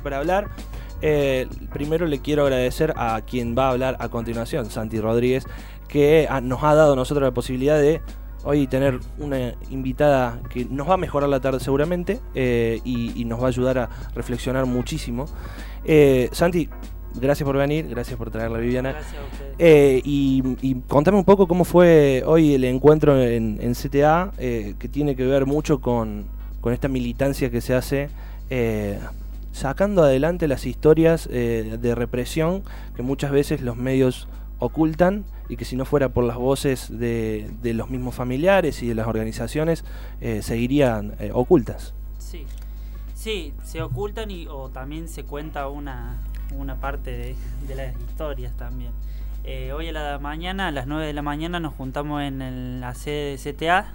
Para hablar, eh, primero le quiero agradecer a quien va a hablar a continuación, Santi Rodríguez, que nos ha dado a nosotros la posibilidad de hoy tener una invitada que nos va a mejorar la tarde seguramente eh, y, nos va a ayudar a reflexionar muchísimo. Eh, Santi, gracias por venir, gracias por traerla Viviana. Gracias a ustedes. Eh, y, contame un poco cómo fue hoy el encuentro en, CTA, que tiene que ver mucho con, con, esta militancia que se hace sacando adelante las historias de represión que muchas veces los medios ocultan y que si no fuera por las voces de, los mismos familiares y de las organizaciones, eh, seguirían eh, ocultas. Sí, sí, se ocultan y o también se cuenta una, una parte de, las historias también. Eh, hoy a la mañana, a las 9 de la mañana, nos juntamos en la sede de CTA,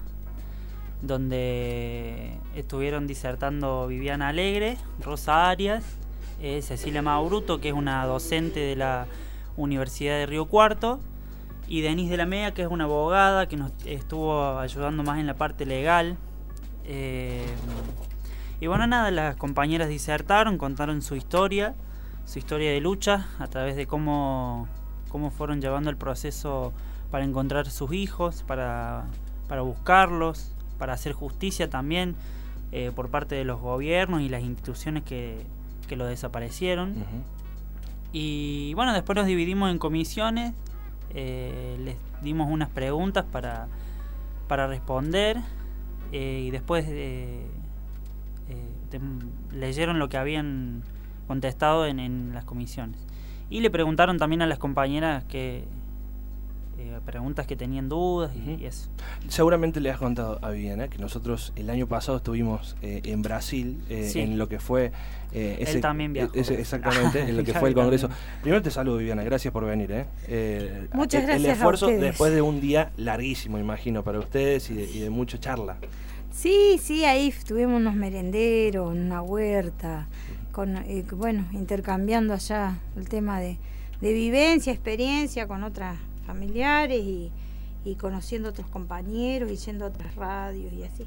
donde estuvieron disertando Viviana Alegre, Rosa Arias, Cecilia Mauruto, que es una docente de la Universidad de Río Cuarto, y Denise de la Mea, que es una abogada que nos estuvo ayudando más en la parte legal. Eh, y bueno, nada, las compañeras disertaron, contaron su historia, su historia de lucha, a través de cómo, cómo fueron llevando el proceso para encontrar sus hijos, para, para buscarlos, para hacer justicia también eh, por parte de los gobiernos y las instituciones que, que lo desaparecieron. Y bueno, después nos dividimos en comisiones eh, les dimos unas preguntas para, para responder eh, y después leyeron lo que habían contestado en, en, las comisiones. Y le preguntaron también a las compañeras que preguntas que tenían dudas y, eso. Seguramente le has contado a Viviana que nosotros el año pasado estuvimos en Brasil en lo que fue eh, Él también viajó. exactamente, en lo que fue el Congreso. Primero te saludo, Viviana, gracias por venir. ¿eh? eh Muchas el, gracias. El esfuerzo después de un día larguísimo, imagino, para ustedes y de, y de mucha charla. Sí, sí, ahí tuvimos unos merenderos, una huerta, con, eh, bueno, intercambiando allá el tema de, vivencia, experiencia con otras familiares y, y conociendo otros compañeros y yendo a otras radios y así.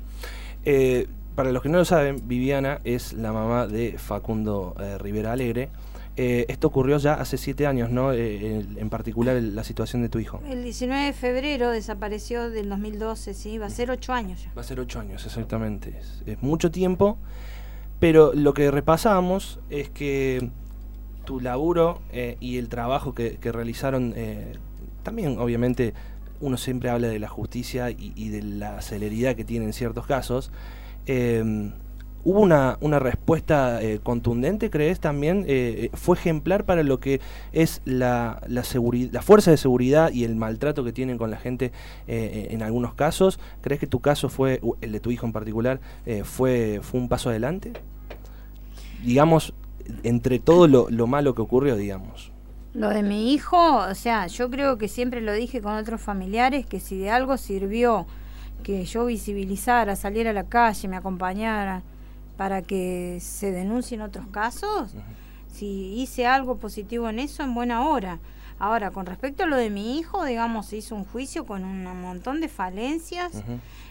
Eh, para los que no lo saben, Viviana es la mamá de Facundo eh, Rivera Alegre. Eh, esto ocurrió ya hace siete años, ¿no? En particular la situación de tu hijo. El 19 de febrero desapareció del 2012, sí, va a ser ocho años ya. Va a ser ocho años, exactamente. Es, mucho tiempo, pero lo que repasamos es que tu laburo y el trabajo que, realizaron, también obviamente uno siempre habla de la justicia y, de la celeridad que tiene en ciertos casos, eh, ¿Hubo una, una respuesta eh, contundente, crees también? Eh, ¿Fue ejemplar para lo que es la, la, la fuerza de seguridad y el maltrato que tienen con la gente en algunos casos? ¿Crees que tu caso fue, el de tu hijo en particular, fue, fue un paso adelante? Digamos, entre todo lo, lo malo que ocurrió, digamos. Lo de mi hijo, o sea, yo creo que siempre lo dije con otros familiares, que si de algo sirvió que yo visibilizara, saliera a la calle, me acompañara para que se denuncien otros casos, si hice algo positivo en eso, en buena hora. Ahora, con respecto a lo de mi hijo, digamos, se hizo un juicio con un montón de falencias,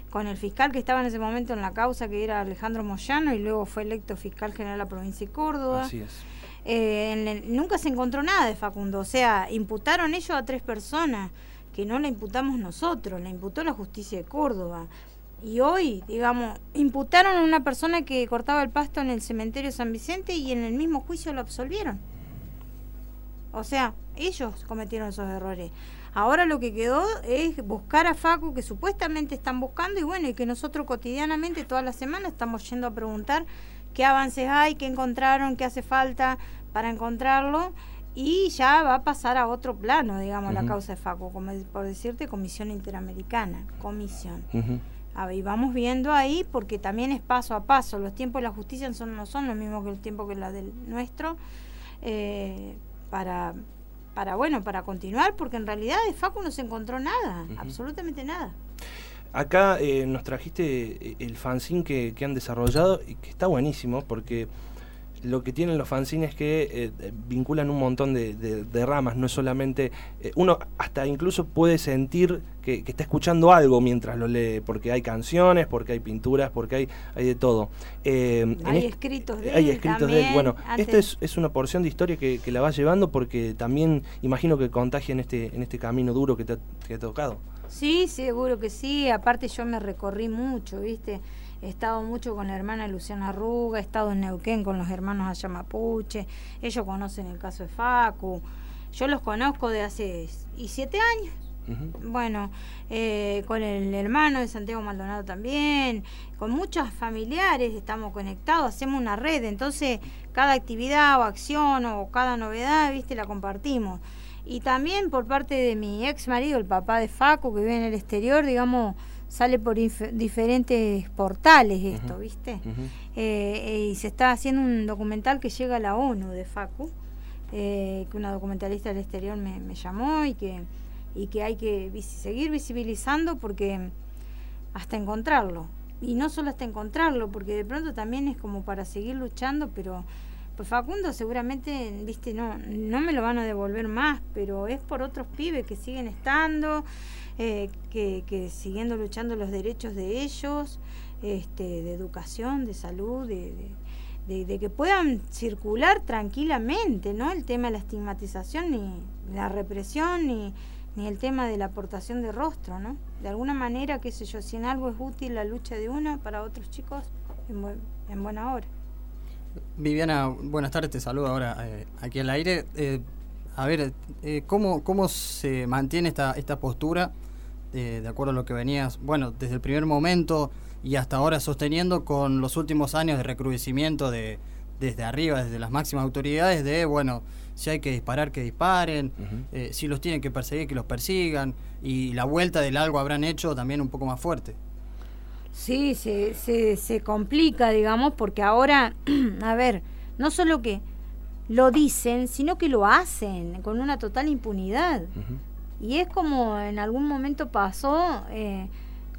con el fiscal que estaba en ese momento en la causa, que era Alejandro Moyano, y luego fue electo fiscal general de la provincia de Córdoba. Así es. Eh, nunca se encontró nada de Facundo, o sea, imputaron ellos a tres personas que no la imputamos nosotros, la imputó la justicia de Córdoba. Y hoy, digamos, imputaron a una persona que cortaba el pasto en el cementerio San Vicente y en el mismo juicio lo absolvieron. O sea, ellos cometieron esos errores. Ahora lo que quedó es buscar a Facu que supuestamente están buscando y bueno, y que nosotros cotidianamente, todas las semanas, estamos yendo a preguntar qué avances hay, qué encontraron, qué hace falta para encontrarlo y ya va a pasar a otro plano, digamos, la causa de Facu, como por decirte, Comisión Interamericana, comisión. y vamos viendo ahí, porque también es paso a paso, los tiempos de la justicia son, no son los mismos que el tiempo que la del nuestro, eh, para, para, bueno, para continuar, porque en realidad de Facu no se encontró nada, absolutamente nada. Acá eh, nos trajiste eh, el fanzine que, que han desarrollado y que está buenísimo porque lo que tienen los fanzines es que eh, vinculan un montón de, ramas, no es solamente... Eh, uno hasta incluso puede sentir que, está escuchando algo mientras lo lee, porque hay canciones, porque hay pinturas, porque hay, hay de todo. Eh, hay escritos de Hay escritos de él. Bueno, esta es, una porción de historia que, la vas llevando porque también imagino que contagia en este, en este camino duro que te, que te ha tocado. Sí, seguro que sí. Aparte yo me recorrí mucho, ¿viste? He estado mucho con la hermana Luciana Ruga, he estado en Neuquén con los hermanos Ayamapuche, ellos conocen el caso de Facu, yo los conozco de hace y siete años. Bueno, eh, con el hermano de Santiago Maldonado también, con muchos familiares estamos conectados, hacemos una red, entonces cada actividad o acción o cada novedad, viste, la compartimos. Y también por parte de mi ex marido, el papá de Facu, que vive en el exterior, digamos, sale por diferentes portales esto, ¿viste? Eh, y se está haciendo un documental que llega a la ONU de Facu, eh, que una documentalista del exterior me, llamó y que, y que hay que seguir visibilizando porque hasta encontrarlo. Y no solo hasta encontrarlo, porque de pronto también es como para seguir luchando, pero pues Facundo seguramente, viste, no, no me lo van a devolver más, pero es por otros pibes que siguen estando, eh, que, siguiendo luchando los derechos de ellos, este, de educación, de salud, de, que puedan circular tranquilamente, ¿no? El tema de la estigmatización, ni la represión, ni, ni el tema de la aportación de rostro, ¿no? De alguna manera, qué sé yo, si en algo es útil la lucha de uno, para otros chicos, en, buena hora. Viviana, buenas tardes, te saludo ahora eh, aquí al aire. Eh, a ver, ¿cómo, ¿cómo se mantiene esta, esta postura de acuerdo a lo que venías, bueno, desde el primer momento y hasta ahora sosteniendo con los últimos años de recrudecimiento de, desde arriba, desde las máximas autoridades, de, bueno, si hay que disparar, que disparen, eh, si los tienen que perseguir, que los persigan, y la vuelta del algo habrán hecho también un poco más fuerte. Sí, se, se, se complica, digamos, porque ahora, a ver, no solo que lo dicen, sino que lo hacen con una total impunidad. Y es como en algún momento pasó eh,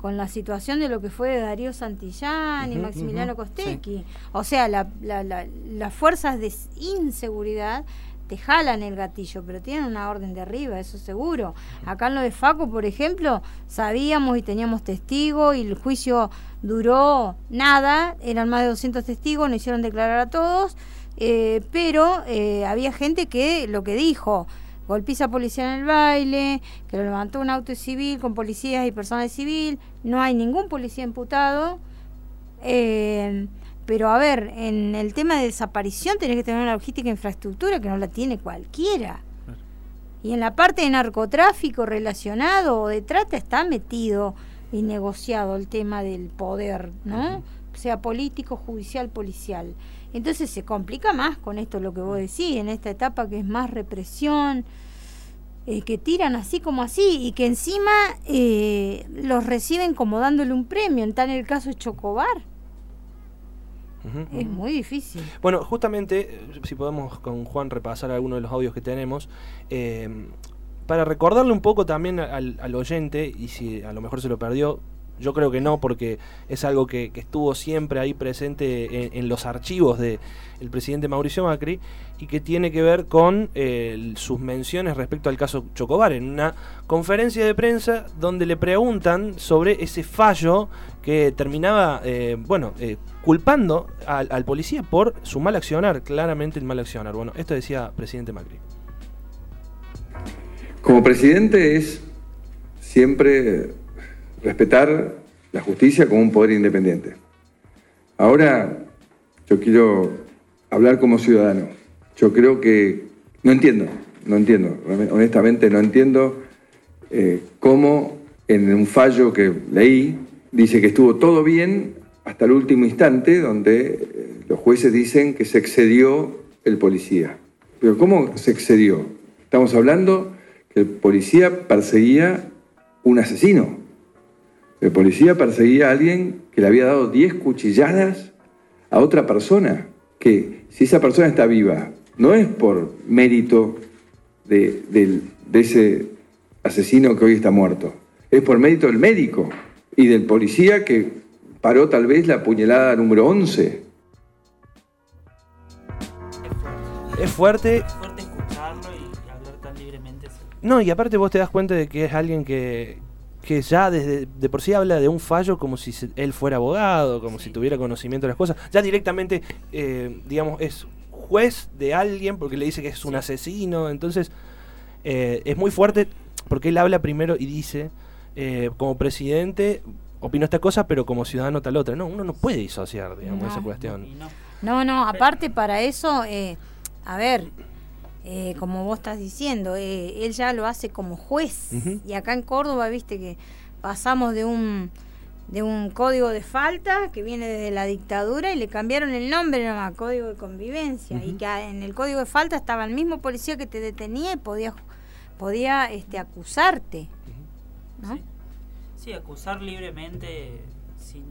con la situación de lo que fue Darío Santillán y Maximiliano Costequi. O sea, la, las fuerzas de inseguridad te jalan el gatillo, pero tienen una orden de arriba, eso seguro. Acá en lo de Faco, por ejemplo, sabíamos y teníamos testigos y el juicio duró nada, eran más de 200 testigos, no hicieron declarar a todos, eh, pero eh, había gente que lo que dijo, golpiza policía en el baile, que lo levantó un auto civil con policías y personas civil, no hay ningún policía imputado. Eh, pero a ver, en el tema de desaparición tenés que tener una logística e infraestructura que no la tiene cualquiera. Y en la parte de narcotráfico relacionado o de trata está metido y negociado el tema del poder, ¿no? Sea político, judicial, policial. Entonces se complica más con esto lo que vos decís, en esta etapa que es más represión, eh, que tiran así como así y que encima eh, los reciben como dándole un premio, en tal el caso de Chocobar. Es muy difícil. Bueno, justamente, si podemos con Juan repasar algunos de los audios que tenemos, eh, para recordarle un poco también al, al, oyente, y si a lo mejor se lo perdió, yo creo que no, porque es algo que, estuvo siempre ahí presente en, los archivos del presidente Mauricio Macri y que tiene que ver con eh, sus menciones respecto al caso Chocobar, en una conferencia de prensa donde le preguntan sobre ese fallo que terminaba, eh, bueno, eh, culpando al, al policía por su mal accionar, claramente el mal accionar. Bueno, esto decía presidente Macri. Como presidente es siempre respetar la justicia como un poder independiente. Ahora yo quiero hablar como ciudadano. Yo creo que no entiendo, no entiendo, honestamente no entiendo eh, cómo en un fallo que leí dice que estuvo todo bien hasta el último instante donde eh, los jueces dicen que se excedió el policía. Pero ¿cómo se excedió? Estamos hablando que el policía perseguía un asesino. El policía perseguía a alguien que le había dado 10 cuchilladas a otra persona, que si esa persona está viva, no es por mérito de, ese asesino que hoy está muerto, es por mérito del médico y del policía que paró tal vez la puñalada número 11. es fuerte. Es fuerte escucharlo y hablar tan libremente. No, y aparte vos te das cuenta de que es alguien que, que ya desde de por sí habla de un fallo como si él fuera abogado, como si tuviera conocimiento de las cosas. Ya directamente, eh, digamos, es juez de alguien porque le dice que es un asesino. Entonces, eh, es muy fuerte porque él habla primero y dice, eh, como presidente, opino esta cosa, pero como ciudadano tal otra. No, uno no puede disociar, digamos, esa cuestión. No, no, aparte para eso, a ver, eh, como vos estás diciendo, eh, él ya lo hace como juez. Y acá en Córdoba, viste que pasamos de un de un código de falta que viene desde la dictadura y le cambiaron el nombre nomás, código de convivencia. Y que en el código de falta estaba el mismo policía que te detenía y podía, podía este, acusarte. ¿no? Sí. acusar libremente sin,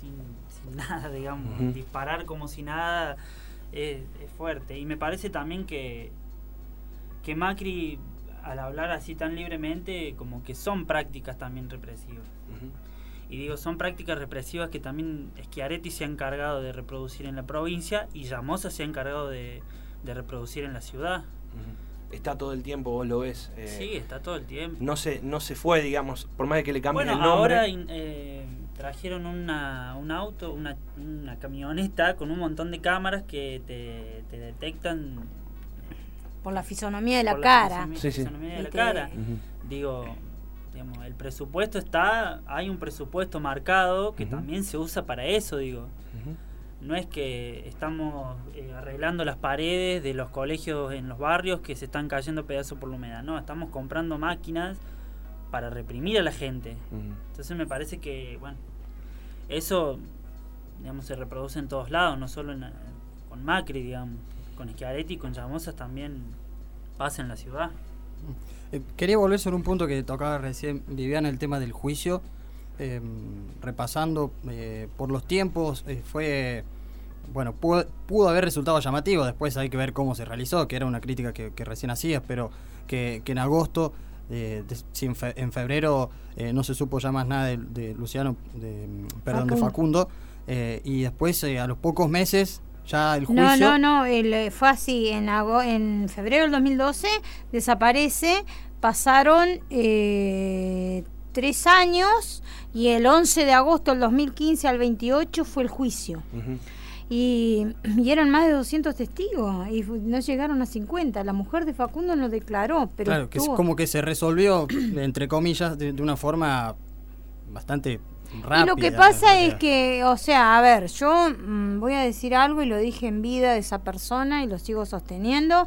sin, nada, digamos, disparar como si nada es, fuerte. Y me parece también que, que Macri, al hablar así tan libremente, como que son prácticas también represivas. Y digo, son prácticas represivas que también Schiaretti se ha encargado de reproducir en la provincia y Llamosa se ha encargado de, reproducir en la ciudad. Está todo el tiempo, vos lo ves. Eh, sí, está todo el tiempo. No se, no se fue, digamos, por más de que le cambien el nombre. Ahora eh, trajeron una, un auto, una, una, camioneta con un montón de cámaras que te, te detectan por la fisonomía de la cara. La fisonomía, de la cara. Digo, digamos, el presupuesto está, hay un presupuesto marcado que también se usa para eso, digo. No es que estamos eh, arreglando las paredes de los colegios en los barrios que se están cayendo pedazos por la humedad, no, estamos comprando máquinas para reprimir a la gente. Entonces me parece que, bueno, eso, digamos, se reproduce en todos lados, no solo con Macri, digamos, con Schiaretti y con Llamosas también pasa en la ciudad. Eh, quería volver sobre un punto que tocaba recién Viviana, el tema del juicio. Em, repasando eh, por los tiempos, eh, fue. Bueno, pudo, haber resultado llamativo, después hay que ver cómo se realizó, que era una crítica que, recién hacías, pero que, que en agosto de, si en, febrero eh, no se supo ya más nada de, Luciano, de, perdón, de Facundo, eh, y después eh, a los pocos meses ya el juicio... No, no, no, fue así, en, en febrero del 2012 desaparece, pasaron tres años y el 11 de agosto del 2015 al 28 fue el juicio. Y, eran más de 200 testigos y no llegaron a 50. La mujer de Facundo no declaró, pero. Claro, que es como que se resolvió, entre comillas, de, una forma bastante rápida. Y lo que pasa es que, o sea, a ver, yo mm, voy a decir algo y lo dije en vida de esa persona y lo sigo sosteniendo.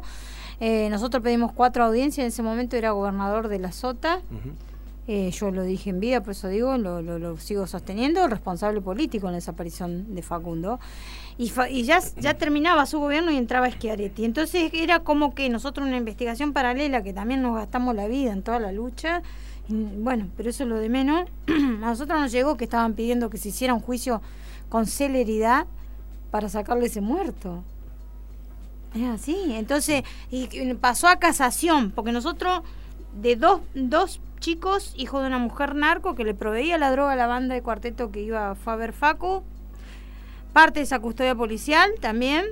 Eh, nosotros pedimos cuatro audiencias, en ese momento era gobernador de la Sota. Eh, yo lo dije en vida, por eso digo, lo, lo, sigo sosteniendo, responsable político en la desaparición de Facundo y, ya, ya terminaba su gobierno y entraba Schiaretti. Entonces era como que nosotros una investigación paralela, que también nos gastamos la vida en toda la lucha, bueno, pero eso es lo de menos, a nosotros nos llegó que estaban pidiendo que se hiciera un juicio con celeridad para sacarle ese muerto. Es así, entonces, y pasó a casación, porque nosotros, de dos, dos chicos, hijos de una mujer narco que le proveía la droga a la banda de cuarteto que iba, a ver Facu, parte de esa custodia policial también.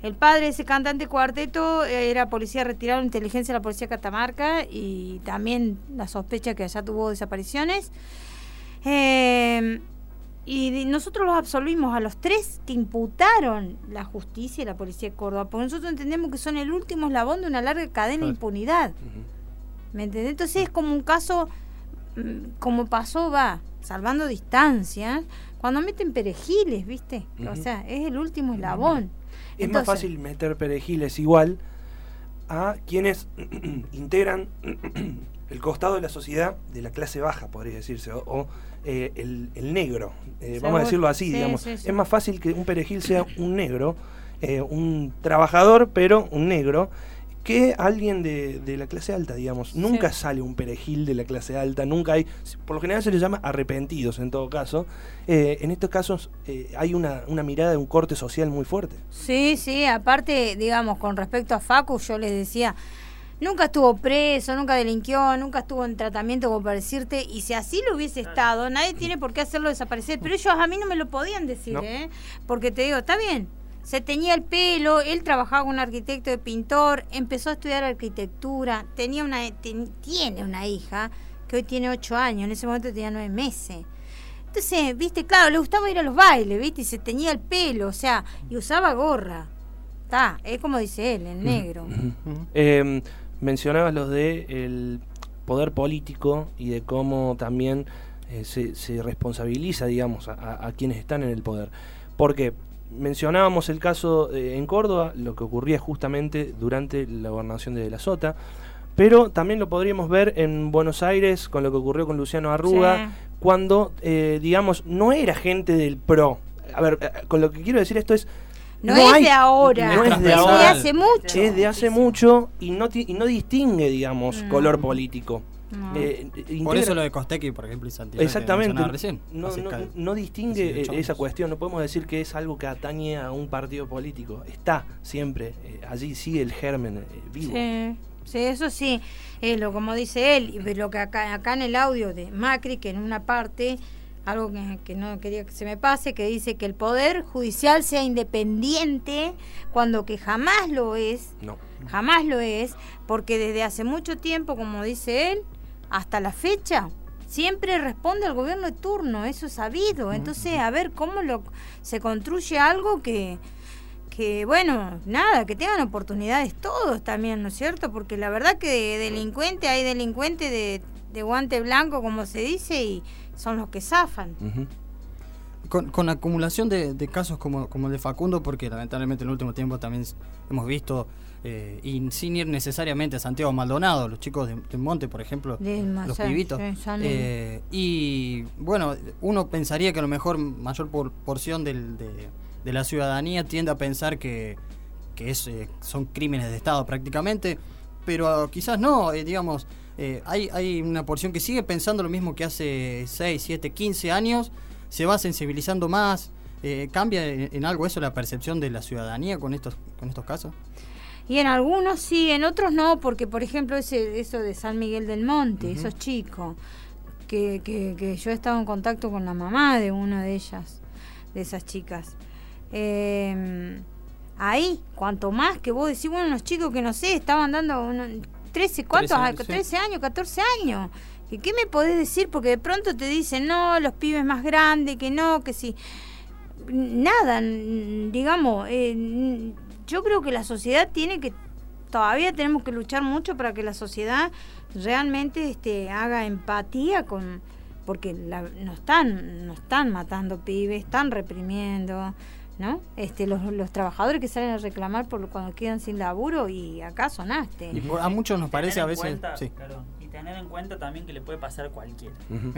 El padre de ese cantante cuarteto eh, era policía retirado de inteligencia de la policía Catamarca y también la sospecha que allá tuvo desapariciones. Eh, y nosotros los absolvimos a los tres que imputaron la justicia y la policía de Córdoba, porque nosotros entendemos que son el último eslabón de una larga cadena de impunidad. ¿Me entendés? Entonces es como un caso, mm, como pasó, va, salvando distancias, cuando meten perejiles, ¿viste? O sea, es el último eslabón. Es más fácil meter perejiles igual a quienes integran el costado de la sociedad de la clase baja, podría decirse, o, eh, el, negro, eh, vamos a decirlo así, digamos. Es más fácil que un perejil sea un negro, eh, un trabajador, pero un negro, que alguien de, de, la clase alta, digamos. Nunca sale un perejil de la clase alta, nunca hay, por lo general se les llama arrepentidos en todo caso. Eh, en estos casos eh, hay una, una, mirada de un corte social muy fuerte. Sí, sí, aparte, digamos, con respecto a Facu, yo les decía, nunca estuvo preso, nunca delinquió, nunca estuvo en tratamiento, como para decirte, y si así lo hubiese estado, nadie tiene por qué hacerlo desaparecer, pero ellos a mí no me lo podían decir, ¿eh? Porque te digo, está bien, se teñía el pelo, él trabajaba con un arquitecto de pintor, empezó a estudiar arquitectura, tenía una, tiene una hija que hoy tiene ocho años, en ese momento tenía nueve meses. Entonces, viste, claro, le gustaba ir a los bailes, viste, y se teñía el pelo, o sea, y usaba gorra. Está, es como dice él, en negro. Eh, mencionabas los de el poder político y de cómo también eh, se, se, responsabiliza, digamos, a, a, quienes están en el poder. Porque mencionábamos el caso eh, en Córdoba, lo que ocurría justamente durante la gobernación de, de la Sota, pero también lo podríamos ver en Buenos Aires con lo que ocurrió con Luciano Arruga, sí. cuando, eh, digamos, no era gente del PRO. A ver, eh, con lo que quiero decir esto es... No, no es hay, de ahora, no es de, ahora, hace mucho. Es de hace mucho y no, y no distingue, digamos, Mm. color político. No. Eh, por eso lo de Costequi, por ejemplo, y Santiago. Exactamente. Recién, no, no- no distingue eh, esa cuestión. No podemos decir que es algo que atañe a un partido político. Está siempre. eh, allí sigue el germen eh, vivo. Sí, sí, eso sí, es lo como dice él, y lo que acá, acá en el audio de Macri, que en una parte, algo que, que no quería que se me pase, que dice que el poder judicial sea independiente, cuando que jamás lo es, No. jamás lo es, porque desde hace mucho tiempo, como dice él, hasta la fecha, siempre responde al gobierno de turno, eso es sabido. Entonces, a ver cómo lo, se construye algo que, que, bueno, nada, que tengan oportunidades todos también, ¿no es cierto? Porque la verdad que de delincuente hay delincuentes de, de guante blanco, como se dice, y son los que zafan. Con, con acumulación de, de casos como, como el de Facundo, porque lamentablemente en el último tiempo también hemos visto, eh, y sin ir necesariamente a Santiago Maldonado, los chicos de, de Monte, por ejemplo, los pibitos. sí. Eh, y bueno, uno pensaría que a lo mejor mayor por- porción del- de, de la ciudadanía tiende a pensar que, que es, eh, son crímenes de Estado prácticamente, pero quizás no, eh, digamos, hay, hay una porción que sigue pensando lo mismo que hace 6, 7, 15 años, se va sensibilizando más, cambia en, en algo eso la percepción de la ciudadanía con estos, con estos casos. Y en algunos sí, en otros no, porque por ejemplo ese, eso de San Miguel del Monte, esos chicos, que, que, que yo he estado en contacto con la mamá de una de ellas, de esas chicas. Eh, ahí, cuanto más que vos decís, bueno, los chicos que no sé, estaban dando uno- 13, ¿cuántos? 13 Ah, años, sí. 13 años, 14 años. ¿Y qué me podés decir? Porque de pronto te dicen, no, los pibes más grandes, que no, que sí. Nada, digamos, eh, yo creo que la sociedad tiene que, todavía tenemos que luchar mucho para que la sociedad realmente este, haga empatía con, porque la, no están, no están matando pibes, están reprimiendo, ¿no? Este, los, los trabajadores que salen a reclamar por cuando quedan sin laburo y acá sonaste. Y por- a muchos nos parece a veces... cuenta- sí, perdón, y tener en cuenta también que le puede pasar a cualquiera. Ujú.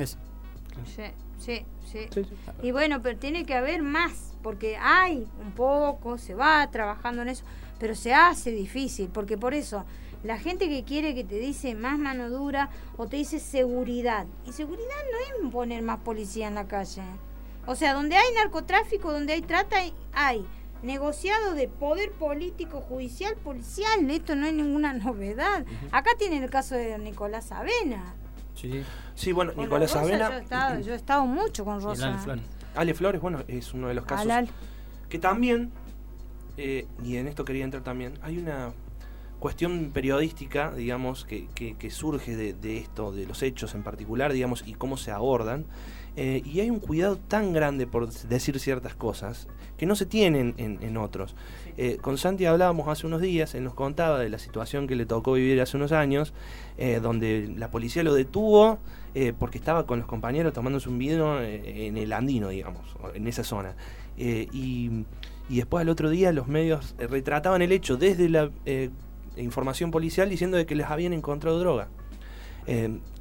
Sí, sí, sí. Sí, sí. Y bueno, pero tiene que haber más, porque hay un poco, se va trabajando en eso, pero se hace difícil, porque por eso la gente que quiere que te dice más mano dura o te dice seguridad, y seguridad no es poner más policía en la calle. O sea, donde hay narcotráfico, donde hay trata, hay, hay negociado de poder político, judicial, policial, esto no es ninguna novedad. Acá tienen el caso de Nicolás Avena. Sí. Sí, bueno, Con Nicolás Rosa Avena. Yo he, estado, yo he estado mucho con Rosa. Ale Flores. Ale Flores, bueno, es uno de los casos. Alal. Que también, eh, y en esto quería entrar también, hay una cuestión periodística, digamos, que, que- que surge de, de esto, de los hechos en particular, digamos, y cómo se abordan. eh, y hay un cuidado tan grande por decir ciertas cosas que no se tienen en, en otros. Eh, con Santi hablábamos hace unos días, él nos contaba de la situación que le tocó vivir hace unos años, eh, donde la policía lo detuvo eh, porque estaba con los compañeros tomándose un vino en el andino, digamos, en esa zona. Y, después al otro día los medios retrataban el hecho desde la información policial diciendo de que les habían encontrado droga.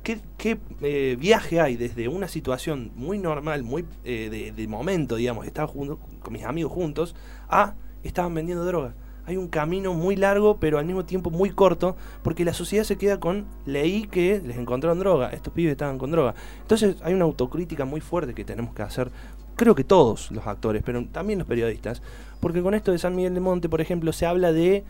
¿Qué, viaje hay desde una situación muy normal, muy eh, de, momento, digamos, estaba junto, con mis amigos juntos, a estaban vendiendo droga? Hay un camino muy largo, pero al mismo tiempo muy corto, porque la sociedad se queda con, leí que les encontraron droga, estos pibes estaban con droga. Entonces hay una autocrítica muy fuerte que tenemos que hacer, creo que todos los actores, pero también los periodistas, porque con esto de San Miguel de Monte, por ejemplo, se habla de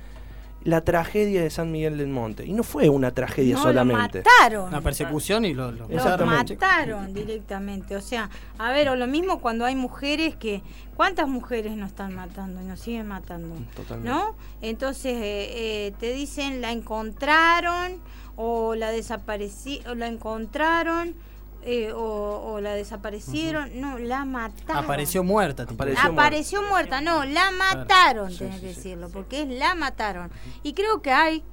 la tragedia de San Miguel del Monte. Y no fue una tragedia No, solamente. Lo mataron. Una persecución y lo, lo- Los Exactamente. mataron directamente. O sea, a ver, o lo mismo cuando hay mujeres que. ¿Cuántas mujeres nos están matando y nos siguen matando? Totalmente. ¿No? Entonces eh, eh, te dicen la encontraron o la desaparecieron, o la encontraron eh, o, o la desaparecieron. No, la mataron. Apareció muerta. Apareció Apareció muerta, no, la mataron, Sí, tenés sí, que sí. decirlo, porque es la mataron. Y creo que hay,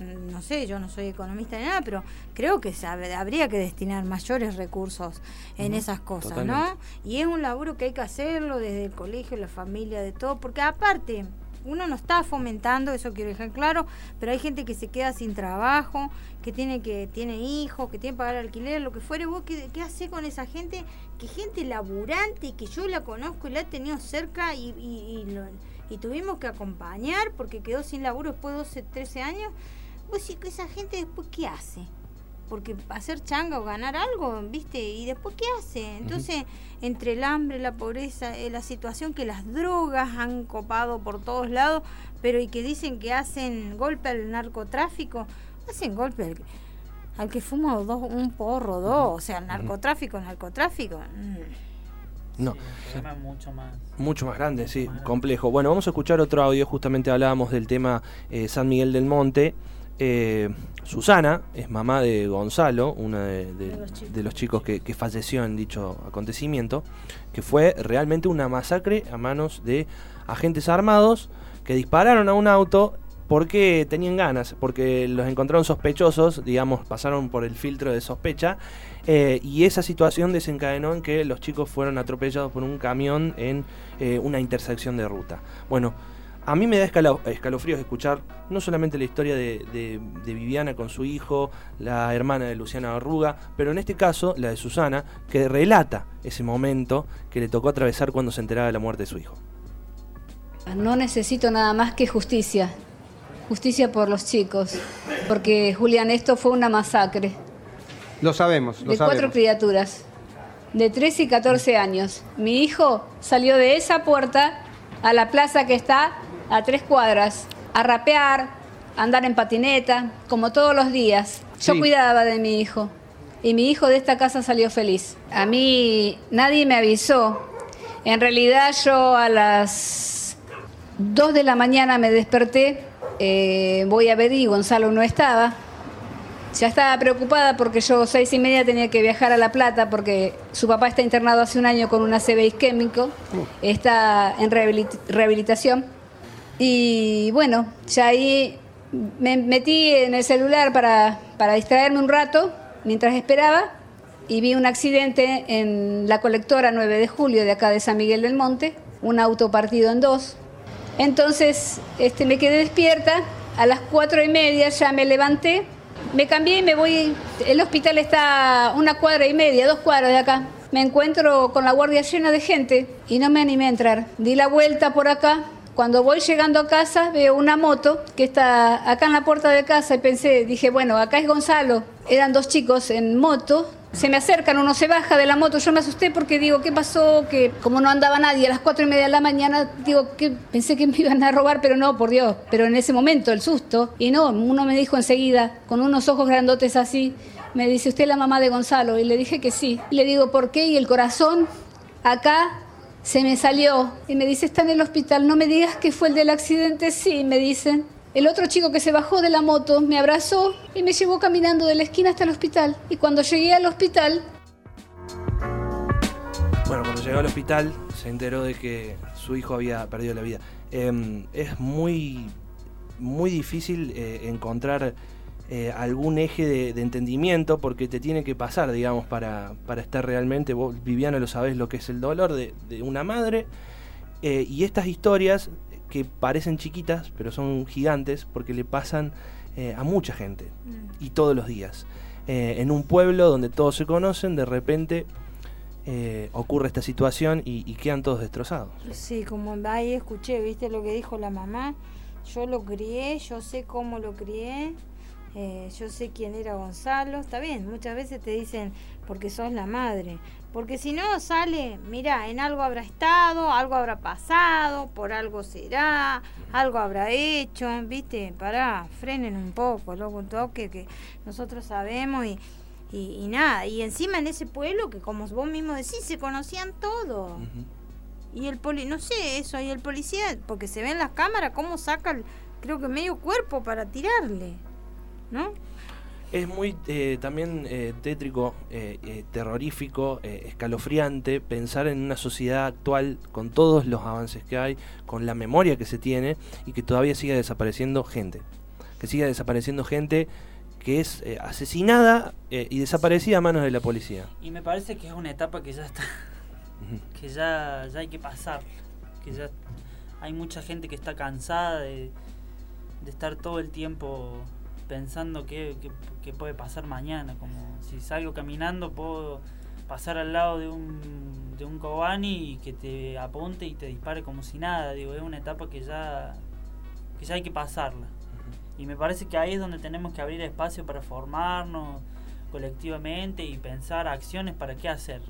no sé, yo no soy economista ni nada, pero creo que se hab- habría que destinar mayores recursos en esas cosas, ¿no? Y es un laburo que hay que hacerlo desde el colegio, la familia, de todo, porque aparte uno no está fomentando, eso quiero dejar claro, pero hay gente que se queda sin trabajo, que tiene que tiene hijos, que tiene que pagar alquiler, lo que fuere, vos qué, qué con esa gente, que gente laburante, que yo la conozco y la he tenido cerca y, y, lo- y tuvimos que acompañar porque quedó sin laburo después de 12, 13 años, vos decís que esa gente después qué hace porque hacer changa o ganar algo, ¿viste? Y después, ¿qué hace? Entonces, entre el hambre, la pobreza, eh, la situación que las drogas han copado por todos lados, pero y que dicen que hacen golpe al narcotráfico, hacen golpe al, al que fuma dos, un porro, dos, o sea, el narcotráfico, narcotráfico. mm. No. Sí, mucho más. Mucho más grande, sí, más grande. complejo. Bueno, vamos a escuchar otro audio, justamente hablábamos del tema eh, San Miguel del Monte. Eh, Susana es mamá de Gonzalo, uno de, de- De los chicos. de los chicos que, que falleció en dicho acontecimiento, que fue realmente una masacre a manos de agentes armados que dispararon a un auto porque tenían ganas, porque los encontraron sospechosos, digamos, pasaron por el filtro de sospecha, eh, y esa situación desencadenó en que los chicos fueron atropellados por un camión en eh, una intersección de ruta. Bueno, a mí me da escalo- escalofríos escuchar no solamente la historia de, de- de Viviana con su hijo, la hermana de Luciana Arruga, pero en este caso la de Susana, que relata ese momento que le tocó atravesar cuando se enteraba de la muerte de su hijo. No necesito nada más que justicia. Justicia por los chicos. Porque, Julián, esto fue una masacre Lo sabemos, lo de cuatro sabemos. criaturas. De 13 y 14 años. Mi hijo salió de esa puerta a la plaza que está a tres cuadras. A rapear, a andar en patineta, como todos los días. Yo Sí. cuidaba de mi hijo. Y mi hijo de esta casa salió feliz. A mí nadie me avisó. En realidad yo a las 2 de la mañana me desperté, eh, voy a ver y Gonzalo no estaba. Ya estaba preocupada porque yo seis y media tenía que viajar a La Plata porque su papá está internado hace un año con una CB isquémico, está en rehabilit- rehabilitación. Y bueno, ya ahí me metí en el celular para, para distraerme un rato mientras esperaba y vi un accidente en la colectora 9 de julio de acá de San Miguel del Monte, un auto partido en dos. Entonces este, me quedé despierta, a las cuatro y media ya me levanté, me cambié y me voy, el hospital está una cuadra y media, dos cuadras de acá. Me encuentro con la guardia llena de gente y no me animé a entrar. Di la vuelta por acá. Cuando voy llegando a casa veo una moto que está acá en la puerta de casa y pensé, dije, bueno, acá es Gonzalo. Eran dos chicos en moto. Se me acercan, uno se baja de la moto. Yo me asusté porque digo, ¿qué pasó? Que como no andaba nadie a las cuatro y media de la mañana, digo, que pensé que me iban a robar, pero no, por Dios. Pero en ese momento, el susto. Y no, uno me dijo enseguida, con unos ojos grandotes así, me dice, ¿usted es la mamá de Gonzalo? Y le dije que sí. Y le digo, ¿por qué? Y el corazón, acá, se me salió. Y me dice, está en el hospital. No me digas que fue el del accidente. Sí, me dicen. El otro chico que se bajó de la moto me abrazó y me llevó caminando de la esquina hasta el hospital. Y cuando llegué al hospital, Bueno, cuando llegó al hospital se enteró de que su hijo había perdido la vida. Eh, es muy, muy difícil eh, encontrar eh, algún eje de, de entendimiento porque te tiene que pasar, digamos, para, para estar realmente, vos Viviana lo sabés lo que es el dolor de, de una madre eh, y estas historias que parecen chiquitas pero son gigantes porque le pasan eh, a mucha gente y todos los días. Eh, en un pueblo donde todos se conocen, de repente eh, ocurre esta situación y, y quedan todos destrozados. Sí, como ahí escuché, viste lo que dijo la mamá. Yo lo crié, yo sé cómo lo crié. Eh, yo sé quién era Gonzalo, está bien, muchas veces te dicen porque sos la madre, porque si no sale, mira, en algo habrá estado, algo habrá pasado, por algo será, algo habrá hecho, viste, pará, frenen un poco, loco, un toque que nosotros sabemos y, y, nada, y encima en ese pueblo que como vos mismo decís, se conocían todos. Y el poli, no sé, eso, y el policía, porque se ve en las cámaras cómo saca, creo que medio cuerpo para tirarle, ¿no? Es muy eh, también eh, tétrico, eh, terrorífico, escalofriante pensar en una sociedad actual con todos los avances que hay, con la memoria que se tiene y que todavía siga desapareciendo gente. Que siga desapareciendo gente que es asesinada y desaparecida a manos de la policía. Y me parece que es una etapa que ya está que ya, ya hay que pasar, que ya hay mucha gente que está cansada de, estar todo el tiempo pensando qué, puede pasar mañana, como si salgo caminando puedo pasar al lado de un, de un Kobani y que te apunte y te dispare como si nada, digo, es una etapa que ya, que ya hay que pasarla. Y me parece que ahí es donde tenemos que abrir espacio para formarnos colectivamente y pensar acciones para qué hacer.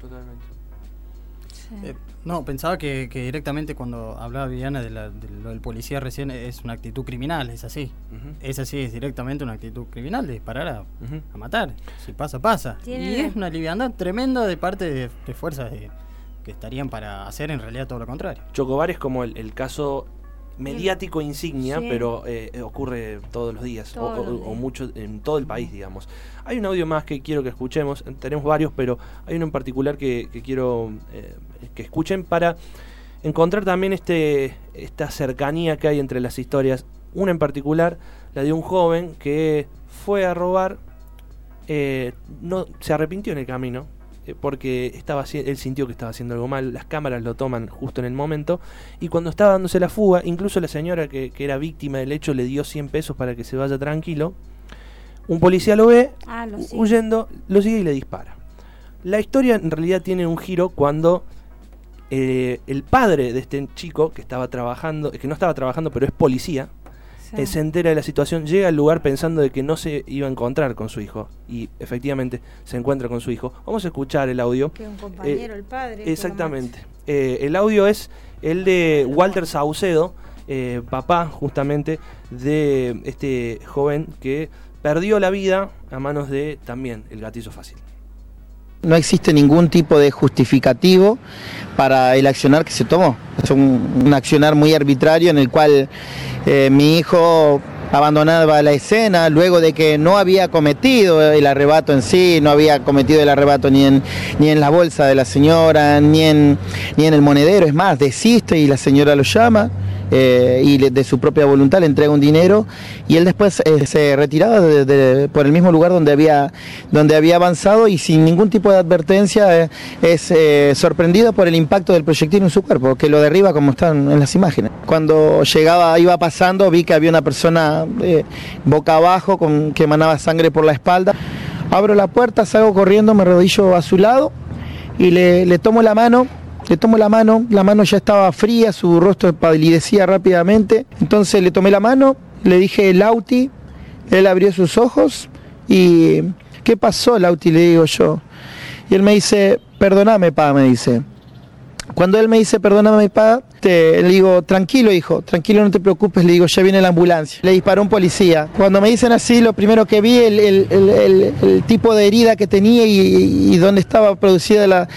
Totalmente. Eh, no, pensaba que, directamente cuando hablaba Viviana de, lo del policía recién es una actitud criminal, es así. Es así, es directamente una actitud criminal de disparar a, matar. Si pasa, pasa. Y es una liviandad tremenda de parte de, fuerzas que estarían para hacer en realidad todo lo contrario. Chocobar es como el caso mediático insignia, pero eh, ocurre todos los días, o, mucho en todo el país, digamos. Hay un audio más que quiero que escuchemos, tenemos varios, pero hay uno en particular que, quiero eh, que escuchen para encontrar también este, esta cercanía que hay entre las historias. Una en particular, la de un joven que fue a robar, eh, no, se arrepintió en el camino, porque estaba, él sintió que estaba haciendo algo mal, las cámaras lo toman justo en el momento, y cuando estaba dándose la fuga, incluso la señora que, era víctima del hecho le dio 100 pesos para que se vaya tranquilo, un policía lo ve ah, huyendo, lo sigue y le dispara. La historia en realidad tiene un giro cuando eh, el padre de este chico que estaba trabajando, que no estaba trabajando pero es policía, se entera de la situación, llega al lugar pensando de que no se iba a encontrar con su hijo y efectivamente se encuentra con su hijo. Vamos a escuchar el audio. Que un compañero, el padre. Exactamente. Eh, el audio es el de Walter Saucedo, eh, papá justamente de este joven que perdió la vida a manos de también el gatillo fácil. No existe ningún tipo de justificativo para el accionar que se tomó. Es un, accionar muy arbitrario en el cual eh, mi hijo abandonaba la escena luego de que no había cometido el arrebato en sí, no había cometido el arrebato ni en, ni en la bolsa de la señora, ni en, ni en el monedero, es más, desiste y la señora lo llama. Eh, y de su propia voluntad le entrega un dinero y él después eh, se retiraba por el mismo lugar donde había, donde había avanzado y sin ningún tipo de advertencia eh, es sorprendido por el impacto del proyectil en su cuerpo, que lo derriba como están en las imágenes. Cuando llegaba, iba pasando, vi que había una persona boca abajo con, que emanaba sangre por la espalda. Abro la puerta, salgo corriendo, me rodillo a su lado y le, le tomo la mano le tomo la mano, la mano ya estaba fría, su rostro palidecía rápidamente. Entonces le tomé la mano, le dije Lauti, él abrió sus ojos y ¿qué pasó Lauti? Le digo yo. Y él me dice, perdóname, pa, me dice. Cuando él me dice, perdóname, pa, le digo, tranquilo, hijo, tranquilo, no te preocupes, le digo, ya viene la ambulancia. Le disparó un policía. Cuando me dicen así, lo primero que vi, el, el, tipo de herida que tenía y, dónde estaba producida la,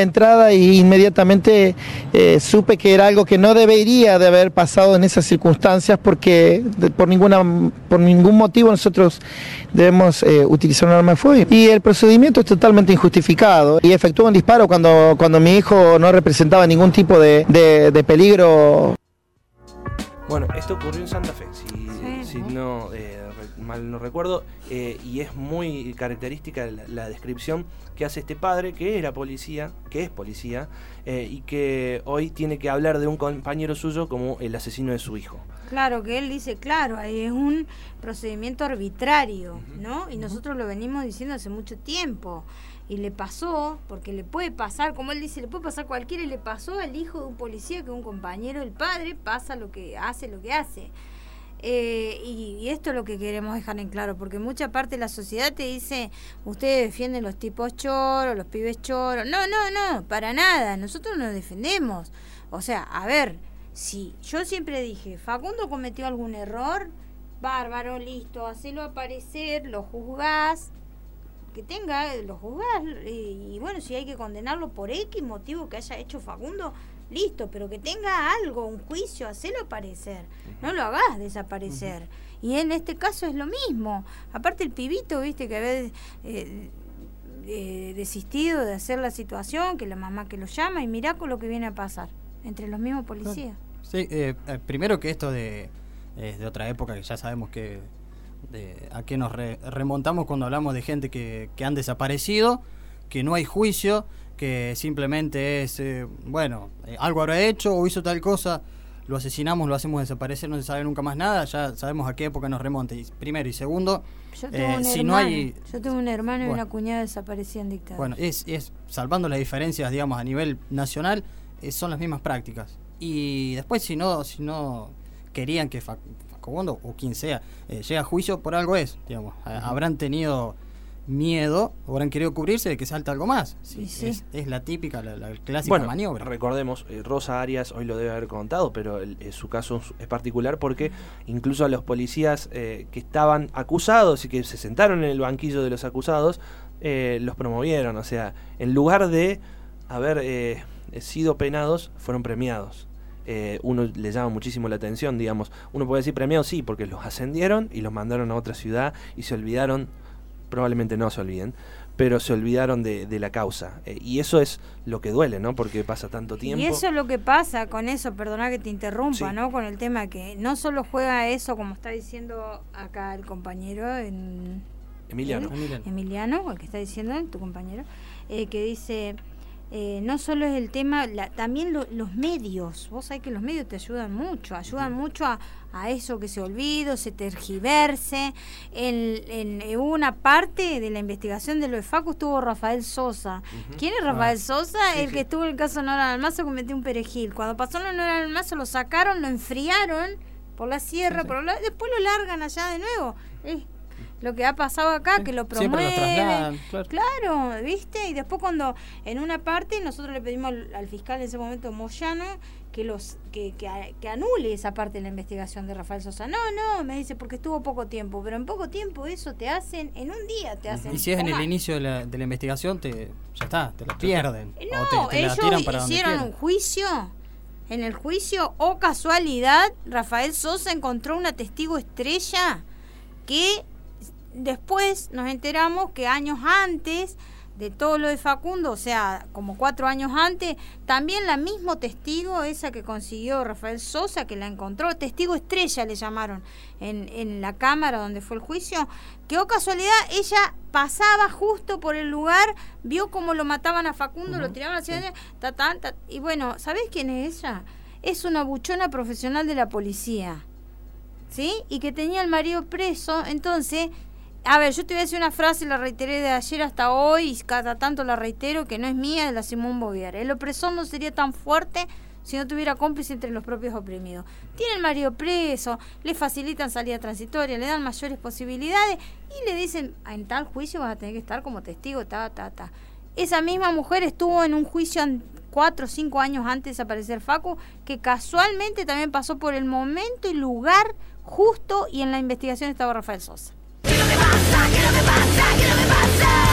entrada, y inmediatamente eh, supe que era algo que no debería de haber pasado en esas circunstancias porque por, ninguna, por ningún motivo nosotros debemos eh, utilizar un arma de fuego. Y el procedimiento es totalmente injustificado. Y efectuó un disparo cuando, cuando mi hijo no representaba ningún tipo de, de, de peligro. Bueno, esto ocurrió en Santa Fe, si, no eh, mal no recuerdo, eh, y es muy característica la, descripción que hace este padre, que era policía, que es policía, eh, y que hoy tiene que hablar de un compañero suyo como el asesino de su hijo. Claro, que él dice, claro, ahí es un procedimiento arbitrario, ¿no? Y nosotros lo venimos diciendo hace mucho tiempo y le pasó, porque le puede pasar, como él dice, le puede pasar cualquiera, y le pasó al hijo de un policía que un compañero, el padre, pasa lo que hace, lo que hace. Eh, y, y esto es lo que queremos dejar en claro, porque mucha parte de la sociedad te dice, ustedes defienden los tipos choros, los pibes choros. No, no, no, para nada, nosotros nos defendemos. O sea, a ver, si yo siempre dije, Facundo cometió algún error, bárbaro, listo, hacelo aparecer, lo juzgás, que tenga, lo juzgás, y, y bueno, si hay que condenarlo por X motivo que haya hecho Facundo, listo, pero que tenga algo, un juicio, hacelo aparecer, no lo hagas desaparecer. Y en este caso es lo mismo. Aparte el pibito, viste, que había eh, eh, desistido de hacer la situación, que la mamá que lo llama, y mirá con lo que viene a pasar entre los mismos policías. Sí, eh, eh, primero que esto de, eh, de otra época, que ya sabemos que de, a qué nos re- remontamos cuando hablamos de gente que, que han desaparecido, que no hay juicio, que simplemente es, eh, bueno, eh, algo habrá hecho o hizo tal cosa, lo asesinamos, lo hacemos desaparecer, no se sabe nunca más nada, ya sabemos a qué época nos remonta. Y primero y segundo, Yo tengo eh, un si hermano, no hay... yo tengo un hermano y una cuñada desaparecida en dictadura. Bueno, es, es salvando las diferencias, digamos, a nivel nacional, son las mismas prácticas. Y después, si no, si no querían que Facundo o quien sea eh, llegue a juicio, por algo es, digamos. Habrán tenido miedo, o habrán querido cubrirse de que salta algo más. Sí. Es, es la típica, la, la clásica Bueno, maniobra. recordemos, eh, Rosa Arias hoy lo debe haber contado, pero el- eh, su caso es- es particular porque incluso a los policías eh, que estaban acusados y que se sentaron en el banquillo de los acusados, eh, los promovieron. O sea, en lugar de haber eh, sido penados, fueron premiados. Eh, uno le llama muchísimo la atención, digamos. Uno puede decir premiados, sí, porque los ascendieron y los mandaron a otra ciudad y se olvidaron, probablemente no se olviden, pero se olvidaron de, de la causa. Eh, y eso es lo que duele, ¿no? Porque pasa tanto tiempo. Y eso es lo que pasa con eso, perdona que te interrumpa, Sí. ¿no? Con el tema que no solo juega eso, como está diciendo acá el compañero en, Emiliano. Emiliano. Emiliano, el que está diciendo tu compañero, eh, que dice, eh, no solo es el tema, la- también lo- los medios, vos sabés que los medios te ayudan mucho, ayudan mucho a, a eso que se olvida, se tergiverse. En, en- en una parte de la investigación de lo de Facu estuvo Rafael Sosa. ¿Quién es Rafael Sosa? el que estuvo en el caso Nora Almazo cometió un perejil. Cuando pasó lo Nora Almazo lo sacaron, lo enfriaron por la sierra, por la- después lo largan allá de nuevo. Es lo que ha pasado acá, que lo promueven. trasladan, claro. Claro, ¿viste? Y después cuando en una parte nosotros le pedimos al, al fiscal en ese momento, Moyano, que los que, que, que anule esa parte de la investigación de Rafael Sosa. No, no, me dice, porque estuvo poco tiempo. Pero en poco tiempo eso te hacen, en un día te hacen. Y si es en el inicio de la, de la investigación, te, ya está, te la pierden. Eh, o No, te, te la ellos tiran para donde hicieron un juicio. En el juicio, o casualidad, Rafael Sosa encontró una testigo estrella que después nos enteramos que años antes de todo lo de Facundo, o sea, como cuatro años antes, también la mismo testigo, esa que consiguió Rafael Sosa, que la encontró, testigo estrella le llamaron, en, en la cámara donde fue el juicio, que o casualidad ella pasaba justo por el lugar, vio cómo lo mataban a Facundo, lo tiraban hacia ta, ta, ta, y bueno, ¿sabés quién es ella? Es una buchona profesional de la policía. ¿sí? Y que tenía el marido preso. Entonces, a ver, yo te voy a decir una frase, la reiteré de ayer hasta hoy, y cada tanto la reitero, que no es mía, de la Simón Boviar. El opresor no sería tan fuerte si no tuviera cómplice entre los propios oprimidos. Tiene el marido preso, le facilitan salida transitoria, le dan mayores posibilidades y le dicen, "Ah, en tal juicio vas a tener que estar como testigo, ta, ta, ta. Esa misma mujer estuvo en un juicio cuatro o cinco años antes de desaparecer Facu, que casualmente también pasó por el momento y lugar justo y en la investigación estaba Rafael Sosa. ¿Qué es lo que pasa? ¿Qué que pasa?